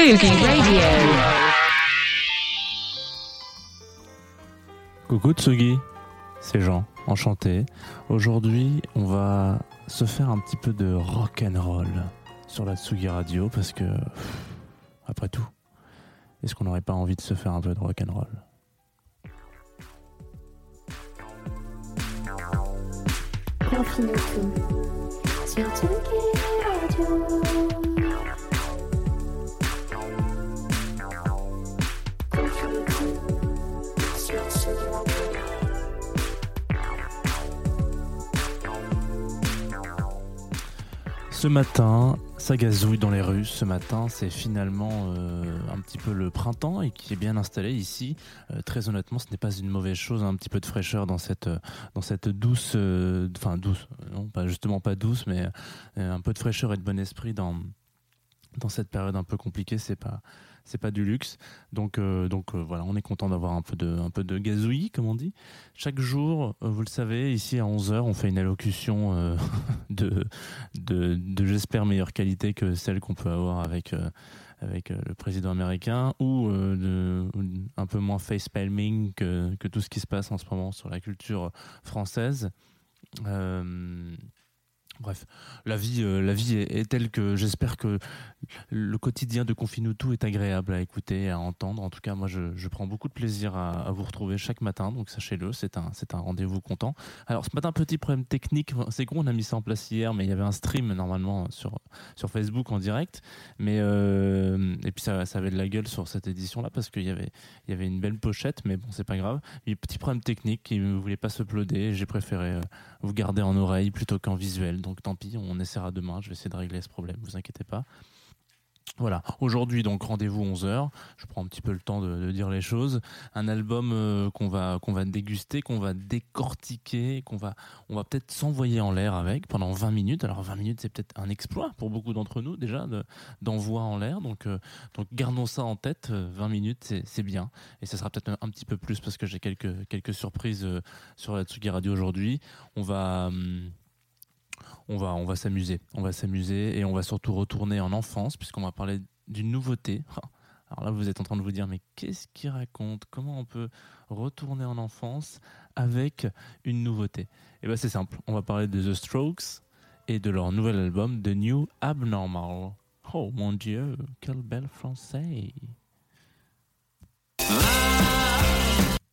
Radio. Coucou Tsugi, c'est Jean, enchanté. Aujourd'hui, on va se faire un petit peu de rock and roll sur la Tsugi Radio parce que, pff, après tout, est-ce qu'on n'aurait pas envie de se faire un peu de rock and roll? Confine tout sur Tsugi Radio. Ce matin, ça gazouille dans les rues. Ce matin, c'est finalement euh, un petit peu le printemps et qui est bien installé ici. Euh, très honnêtement, ce n'est pas une mauvaise chose. Un petit peu de fraîcheur dans cette, euh, douce, enfin douce, non, pas justement pas douce, mais un peu de fraîcheur et de bon esprit dans dans cette période un peu compliquée. C'est pas c'est pas du luxe. Donc, euh, donc euh, voilà, on est content d'avoir un peu de, un peu de gazouillis, comme on dit. Chaque jour, euh, vous le savez, ici à 11h, on fait une allocution de, de, j'espère, meilleure qualité que celle qu'on peut avoir avec, avec le président américain ou de, un peu moins face-palming que, que tout ce qui se passe en ce moment sur la culture française. Bref, la vie, euh, la vie est, telle que j'espère que le quotidien de Confinutu est agréable à écouter à entendre. En tout cas, moi, je, prends beaucoup de plaisir à, vous retrouver chaque matin, donc sachez-le, c'est un, un rendez-vous content. Alors, ce matin, petit problème technique, c'est con, on a mis ça en place hier, mais il y avait un stream normalement sur, sur Facebook en direct, mais euh, et puis ça, ça avait de la gueule sur cette édition-là parce qu'il y avait, il y avait une belle pochette, mais bon, c'est pas grave. Il petit problème technique qui ne voulait pas se j'ai préféré euh, vous garder en oreille plutôt qu'en visuel. Donc tant pis, on essaiera demain. Je vais essayer de régler ce problème, vous inquiétez pas. Voilà, aujourd'hui donc rendez-vous 11h, je prends un petit peu le temps de, dire les choses, un album euh, qu'on va qu'on va déguster, qu'on va décortiquer, qu'on va on va peut-être s'envoyer en l'air avec pendant 20 minutes. Alors 20 minutes c'est peut-être un exploit pour beaucoup d'entre nous déjà de- d'envoi en l'air, donc euh, donc gardons ça en tête, euh, 20 minutes c'est bien et ça sera peut-être un, petit peu plus parce que j'ai quelques quelques surprises euh, sur la Tsugi Radio aujourd'hui. On va hum, on va, on va s'amuser. On va s'amuser et on va surtout retourner en enfance puisqu'on va parler d'une nouveauté. Alors là, vous êtes en train de vous dire, mais qu'est-ce qu'il raconte? Comment on peut retourner en enfance avec une nouveauté? Eh bien, c'est simple. On va parler de The Strokes et de leur nouvel album, The New Abnormal. Oh mon Dieu, quel bel français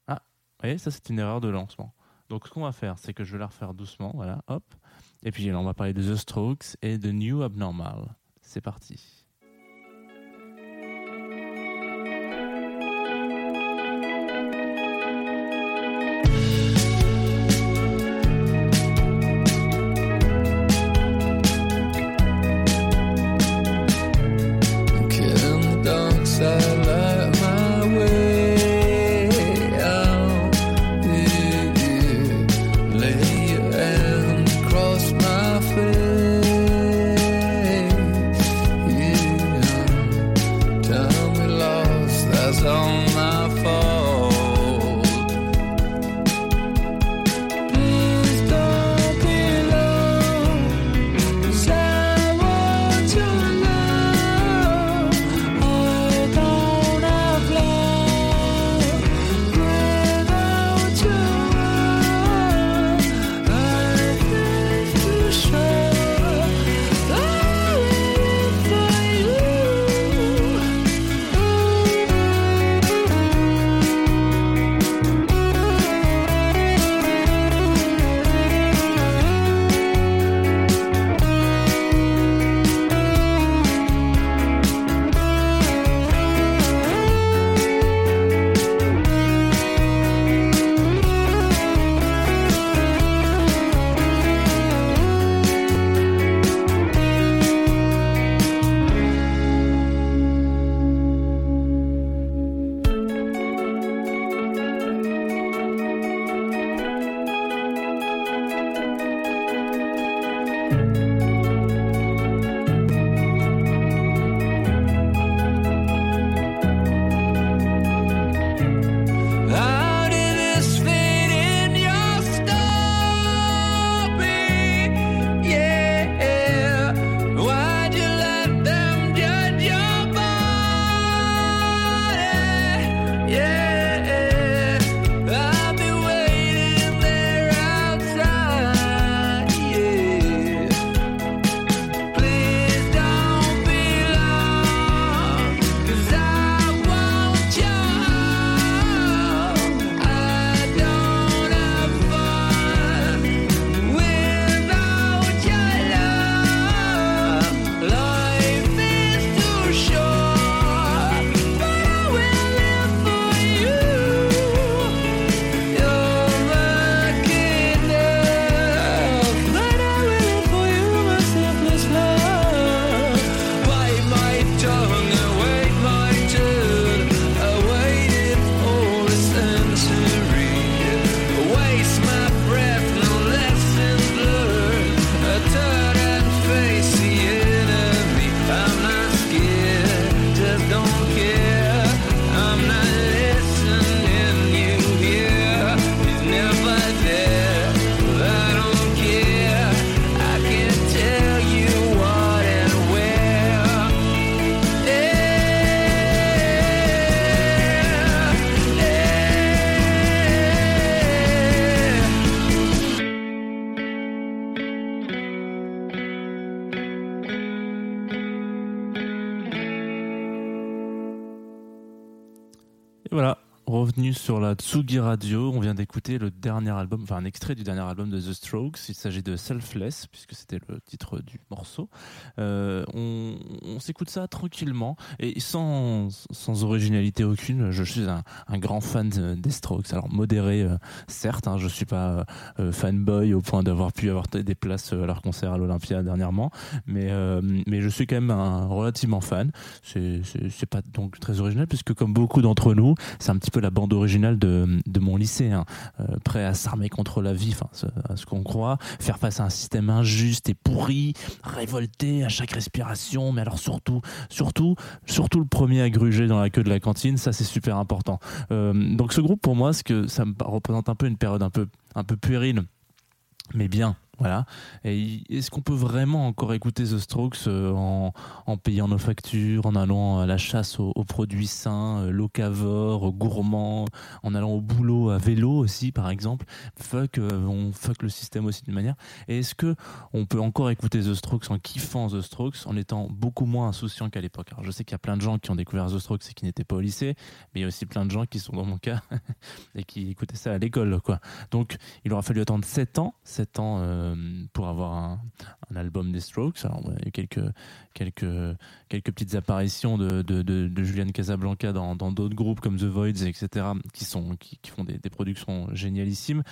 Ah, vous voyez, ça c'est une erreur de lancement. Donc ce qu'on va faire, c'est que je vais la refaire doucement, voilà, hop. Et puis là, on va parler de The Strokes et de New Abnormal. C'est parti. Sur la Tsugi Radio, on vient d'écouter le dernier album, enfin un extrait du dernier album de The Strokes. Il s'agit de Selfless, puisque c'était le titre du morceau. Euh, on s'écoute ça tranquillement et sans, sans originalité aucune. Je suis un, grand fan de- des Strokes. Alors modéré, euh, certes, hein, je suis pas euh, fanboy au point d'avoir pu avoir des places à leur concert à l'Olympia dernièrement, mais, mais je suis quand même un relativement fan. C'est pas donc très original puisque comme beaucoup d'entre nous, c'est un petit peu la bande originale de, mon lycée, hein. Euh, prêt à s'armer contre la vie, enfin ce- ce qu'on croit, faire face à un système injuste et pourri, révolté à chaque respiration, mais alors surtout, surtout, surtout le premier à gruger dans la queue de la cantine, ça c'est super important. Euh, donc ce groupe pour moi, ce que ça me représente un peu une période un peu, un peu puérile, mais bien. Voilà. Et est-ce qu'on peut vraiment encore écouter The Strokes euh, en, payant nos factures, en allant à la chasse aux, produits sains, euh, locavores, gourmands, en allant au boulot à vélo aussi, par exemple? Fuck, euh, on fuck le système aussi d'une manière. Et est-ce que on peut encore écouter The Strokes en kiffant The Strokes, en étant beaucoup moins insouciant qu'à l'époque? Alors je sais qu'il y a plein de gens qui ont découvert The Strokes et qui n'étaient pas au lycée, mais il y a aussi plein de gens qui sont dans mon cas et qui écoutaient ça à l'école, quoi. Donc il aura fallu attendre 7 ans, 7 ans pour avoir un, album des Strokes. Alors il y a quelques quelques quelques petites apparitions de, de, de, Julian Casablanca dans d'autres groupes comme The Voids, etc., qui sont qui, font des productions génialissimes.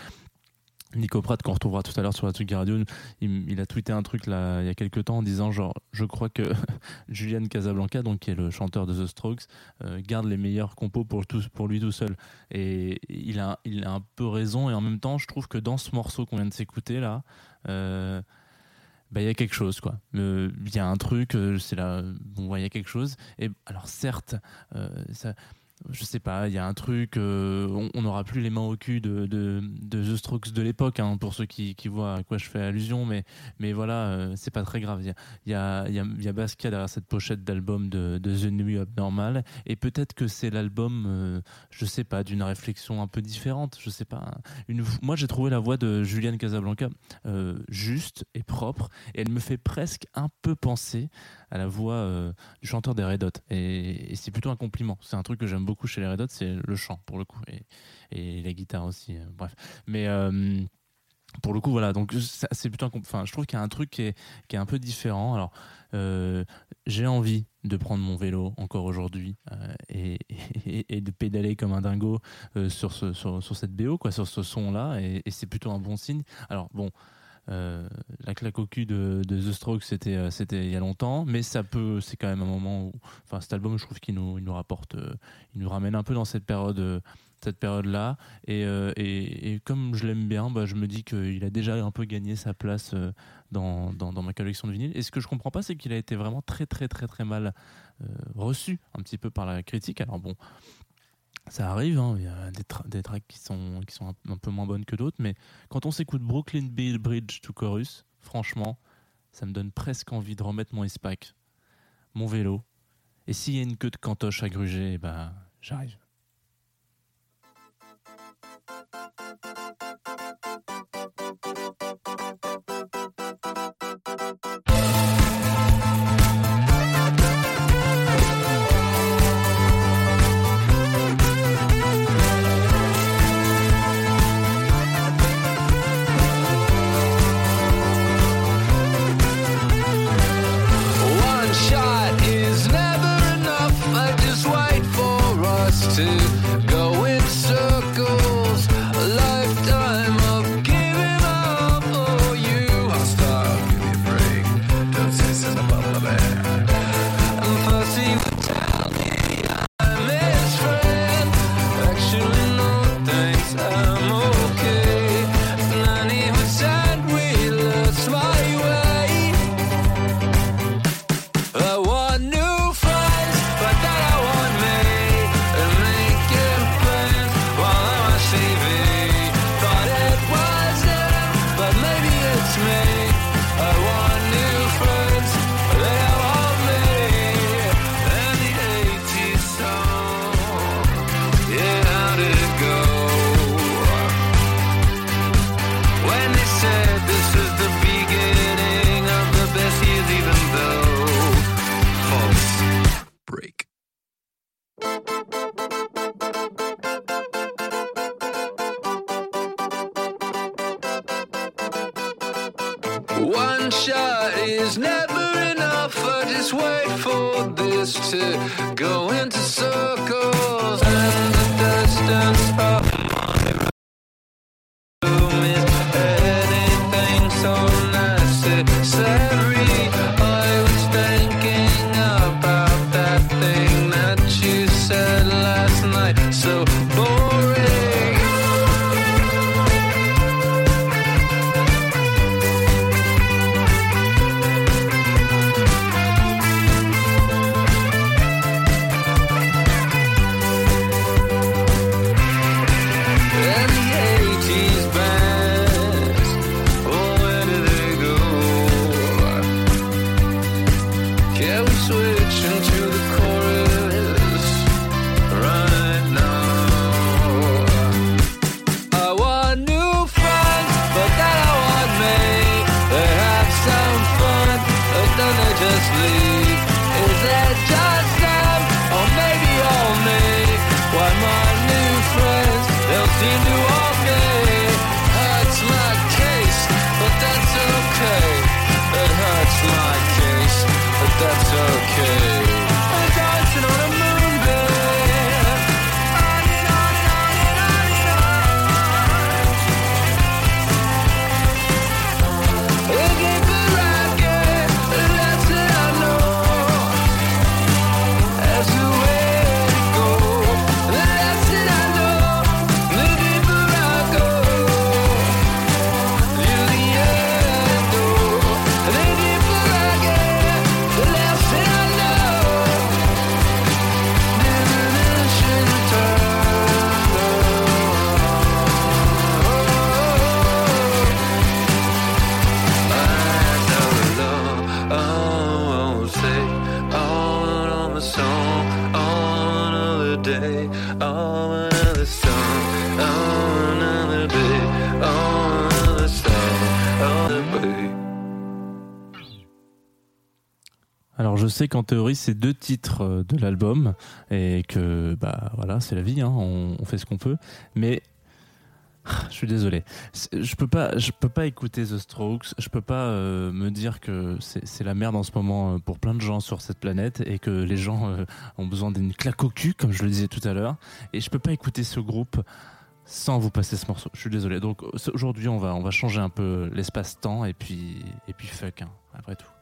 Nico Pratt, qu'on retrouvera tout à l'heure sur la Tsugi Radio, il, a tweeté un truc là il y a quelques temps en disant genre je crois que Julian Casablanca, donc qui est le chanteur de The Strokes, euh, garde les meilleurs compos pour, tout, pour lui tout seul. Et il a, il a un peu raison et en même temps je trouve que dans ce morceau qu'on vient de s'écouter là, euh, bah, il y a quelque chose quoi. Euh, Il y a un truc, c'est là, ouais, il y a quelque chose. Et alors certes, ça, je sais pas, il y a un truc, euh, on- n'aura plus les mains au cul de, The Strokes de l'époque, hein, pour ceux qui, voient à quoi je fais allusion, mais, mais voilà, euh, c'est pas très grave. Il y a, y Basquiat derrière cette pochette d'album de, The New Abnormal, et peut-être que c'est l'album, euh, je sais pas, d'une réflexion un peu différente, je sais pas. Une, moi j'ai trouvé la voix de Julian Casablanca euh, juste et propre, et elle me fait presque un peu penser à la voix euh, du chanteur des Red Hot. Et, et c'est plutôt un compliment. C'est un truc que j'aime beaucoup chez les Red Hot, c'est le chant pour le coup. Et, et la guitare aussi. euh, bref. Mais. euh, pour le coup, voilà, donc c'est plutôt Enfin, je trouve qu'il y a un truc qui est, qui est un peu différent. Alors, euh, j'ai envie de prendre mon vélo encore aujourd'hui et, et- de pédaler comme un dingo sur, ce, sur, sur cette BO, quoi, sur ce son-là, et, et c'est plutôt un bon signe. Alors, bon, euh, la claque au cul de, The Strokes, c'était euh, c'était il y a longtemps, mais ça peut, c'est quand même un moment où, enfin, cet album, je trouve qu'il nous, il nous rapporte, euh, il nous ramène un peu dans cette période, cette période-là, et, euh, et, et comme je l'aime bien, bah, je me dis qu'il a déjà un peu gagné sa place dans, dans, dans ma collection de vinyles. Et ce que je comprends pas, c'est qu'il a été vraiment très, très, très, très mal reçu un petit peu par la critique. Alors bon. Ça arrive, hein, il y a des, tra- tracks qui sont, qui sont un, peu moins bonnes que d'autres, mais quand on s'écoute Brooklyn Bridge to Chorus, franchement, ça me donne presque envie de remettre mon espac, mon vélo, et s'il y a une queue de cantoche à gruger, eh ben, j'arrive. One shot is never enough. I just wait for this to go into circles and the distance. Qu'en théorie c'est deux titres euh, de l'album et que bah voilà c'est la vie, hein, on, fait ce qu'on peut. Mais je suis désolé, je peux pas, je peux pas écouter The Strokes, je peux pas euh, me dire que c'est la merde en ce moment euh, pour plein de gens sur cette planète et que les gens ont besoin d'une claque au cul comme je le disais tout à l'heure. Et je peux pas écouter ce groupe sans vous passer ce morceau. Je suis désolé. Donc aujourd'hui on va on va changer un peu l'espace-temps et puis et puis fuck hein, après tout.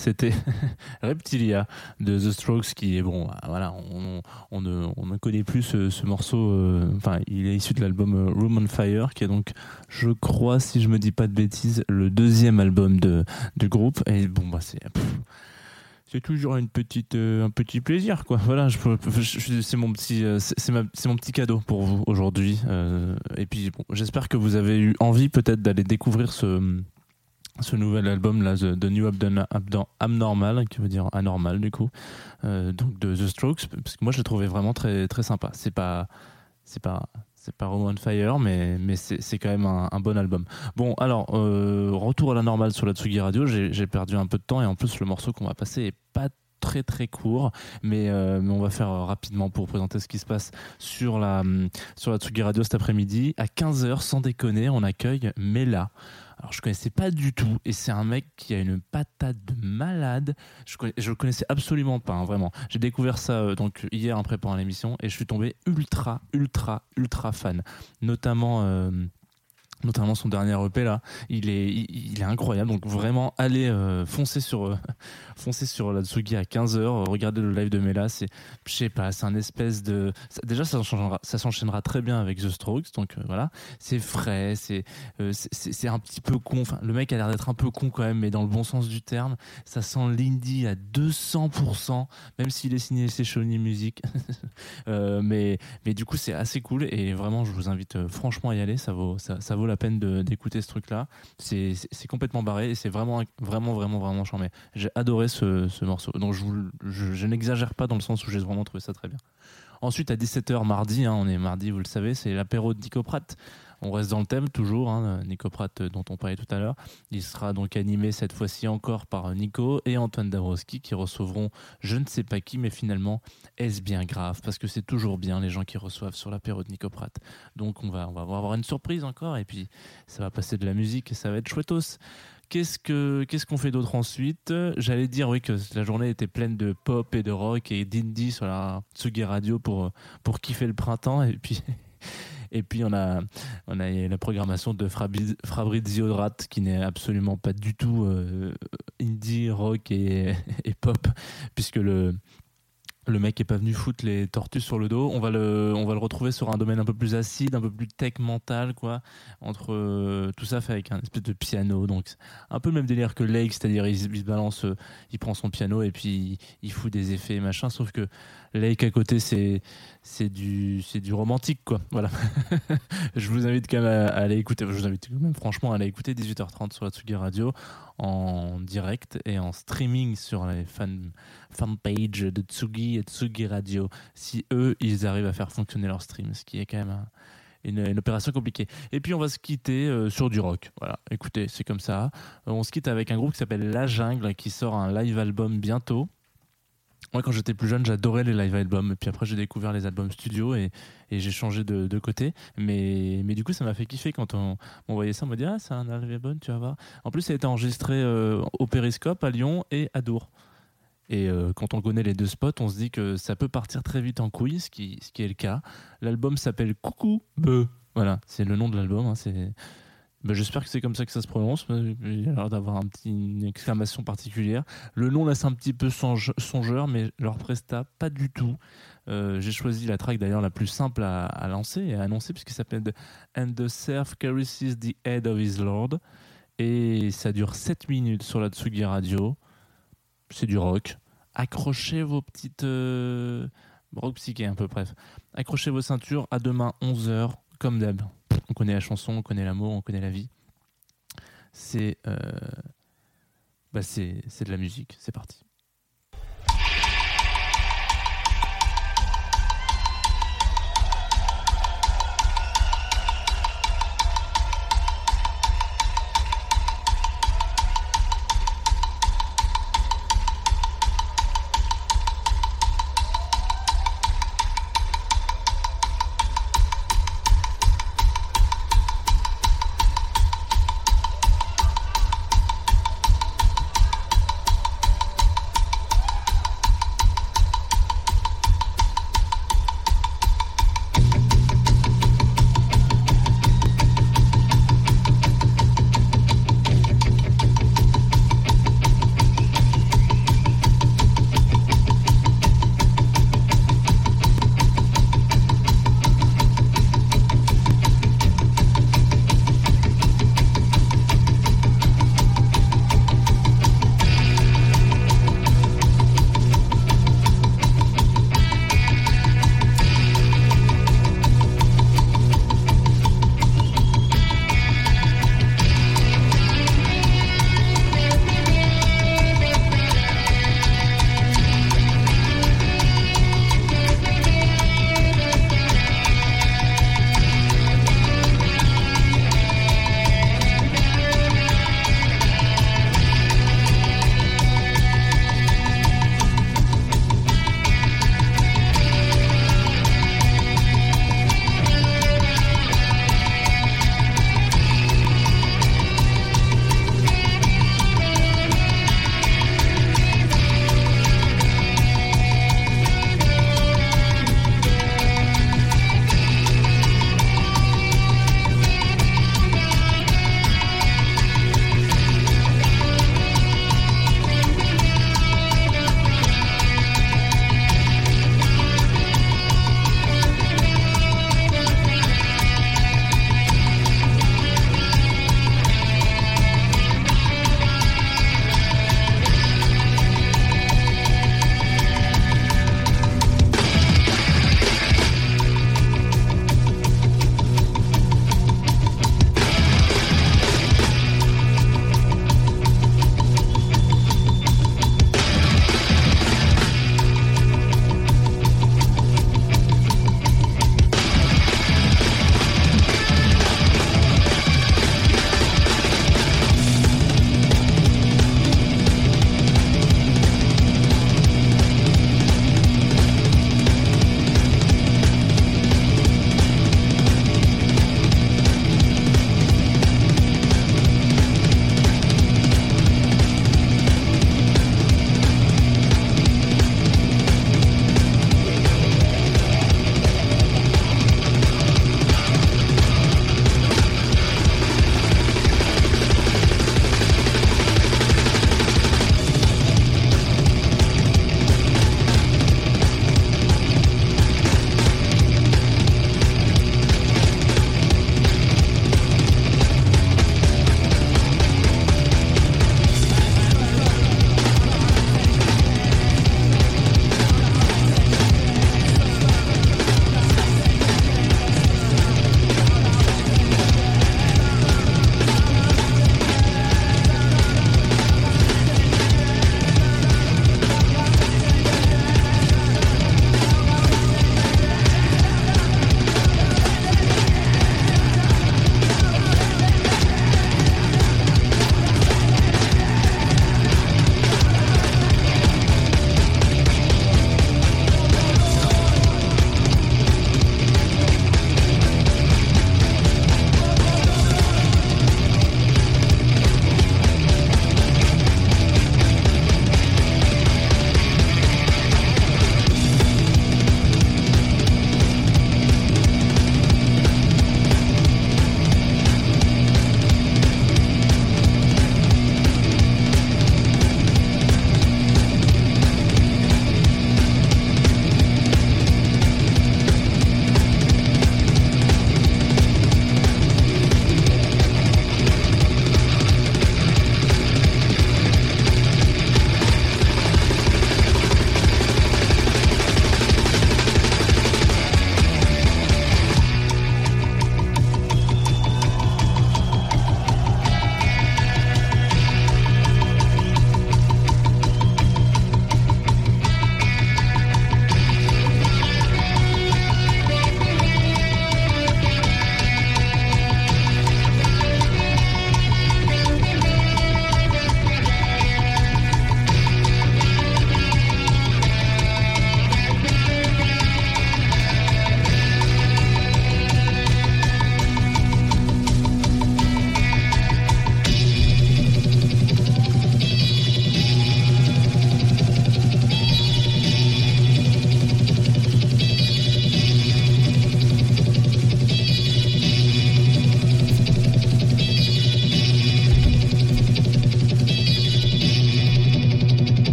C'était Reptilia de The Strokes qui est bon, voilà, on, on ne, on ne connaît plus ce, ce morceau. euh, il est issu de l'album euh, Room on Fire, qui est donc, je crois, si je me dis pas de bêtises, le deuxième album de du groupe. Et bon, bah c'est. C'est toujours une petite, euh, un petit plaisir, quoi. Voilà, je, c'est mon petit, c'est mon petit cadeau pour vous aujourd'hui. Et puis, bon, j'espère que vous avez eu envie peut-être d'aller découvrir ce, ce nouvel album là, The, New Abnormal, qui veut dire anormal du coup, euh, donc de The Strokes, parce que moi je l'ai trouvé vraiment très très sympa. C'est pas, c'est pas, c'est pas Roman Fire, mais mais c'est quand même un, bon album. Bon, alors euh, retour à la normale sur la Tsugi Radio. J'ai perdu un peu de temps et en plus le morceau qu'on va passer est pas très très court mais, euh, mais on va faire rapidement pour présenter ce qui se passe sur la sur la Tsugi Radio cet après-midi à 15h sans déconner on accueille Mela alors je connaissais pas du tout et c'est un mec qui a une patate de malade. Je connais, le connaissais absolument pas, hein, vraiment. J'ai découvert ça euh, donc hier en préparant l'émission et je suis tombé ultra ultra ultra fan, notamment. euh, Notamment son dernier EP là, il est, il, est incroyable. Donc vraiment, allez euh, foncer sur, euh, foncer sur la Tsugi à 15h, regardez le live de Mela. C'est, je sais pas, c'est un espèce de. déjà, ça s'enchaînera, ça s'enchaînera très bien avec The Strokes. Donc euh, voilà, c'est frais, c'est, c'est- c'est un petit peu con. Le mec a l'air d'être un peu con quand même, mais dans le bon sens du terme. Ça sent l'indie à 200%, même s'il est signé chez Sony Music. Mais, mais du coup, c'est assez cool et vraiment, je vous invite franchement à y aller. Ça vaut, ça, ça vaut la peine d'écouter ce truc-là. C'est complètement barré et c'est vraiment, vraiment, vraiment, vraiment charmé. J'ai adoré ce, ce morceau. Donc, je, je, je n'exagère pas dans le sens où j'ai vraiment trouvé ça très bien. Ensuite, à 17h mardi, hein, on est mardi, vous le savez, c'est l'apéro de Nico Pratt. On reste dans le thème toujours, hein, Nico euh, dont on parlait tout à l'heure. Il sera donc animé cette fois-ci encore par Nico et Antoine Dabrowski qui recevront je ne sais pas qui, mais finalement, est-ce bien grave? Parce que c'est toujours bien les gens qui reçoivent sur l'apéro de Nico. Donc on va, on va avoir une surprise encore et puis ça va passer de la musique et ça va être chouettos. Qu'est-ce que qu'est-ce qu'on fait d'autre ensuite? J'allais dire oui que la journée était pleine de pop et de rock et d'indie sur la Tsugi Radio pour pour kiffer le printemps et puis et puis on a on a la programmation de Fabriz- Fabrizio Drat qui n'est absolument pas du tout euh, indie rock et, et pop puisque le le mec est pas venu foutre les tortues sur le dos. On va le, on va le retrouver sur un domaine un peu plus acide, un peu plus tech mental, quoi. Entre euh, tout ça fait avec un espèce de piano, donc un peu le même délire que Lake, c'est-à-dire il, il balance, euh, il prend son piano et puis il, il fout des effets et machin. Sauf que Lake à côté c'est du du romantique, quoi. Voilà. je vous invite quand même à, aller écouter. Je vous invite quand même franchement à aller écouter 18h30 sur la Tsugi Radio en direct et en streaming sur les fan fanpage de Tsugi et Tsugi Radio. Si eux, ils arrivent à faire fonctionner leur stream, ce qui est quand même un- une, une opération compliquée. Et puis on va se quitter euh, sur du rock. Voilà, écoutez, c'est comme ça. Euh, on se quitte avec un groupe qui s'appelle La Jungle qui sort un live album bientôt. Moi, quand j'étais plus jeune, j'adorais les live albums. Et puis après, j'ai découvert les albums studio et, et j'ai changé de, de côté. Mais, mais du coup, ça m'a fait kiffer quand on m'envoyait ça. On m'a dit, ah, c'est un live album, tu vas voir. En plus, ça a été enregistré euh, au Périscope à Lyon et à Dour. Et euh, quand on connaît les deux spots, on se dit que ça peut partir très vite en couille, ce qui, ce qui est le cas. L'album s'appelle Coucou Beu. Voilà, c'est le nom de l'album. hein, c'est... Ben, j'espère que c'est comme ça que ça se prononce. Il a l'air d'avoir une exclamation particulière. Le nom laisse un petit peu songe- songeur, mais leur presta, pas du tout. Euh, j'ai choisi la track d'ailleurs la plus simple à, lancer et à annoncer, puisqu'il s'appelle And the Serf Caresses the Head of His Lord. Et ça dure 7 minutes sur la Tsugi Radio. C'est du rock. Accrochez vos petites. euh, rock psyché, un peu, bref. Accrochez vos ceintures. À demain, 11h, comme d'hab. On connaît la chanson, on connaît l'amour, on connaît la vie. C'est. euh, bah, de la musique. C'est parti.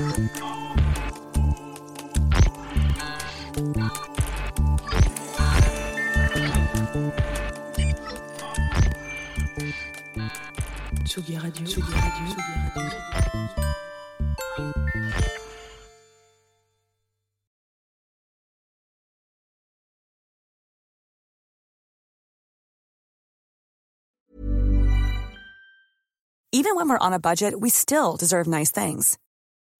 Tsugi Radio. Tsugi Radio. Tsugi Radio. Even when we're on a budget, we still deserve nice things.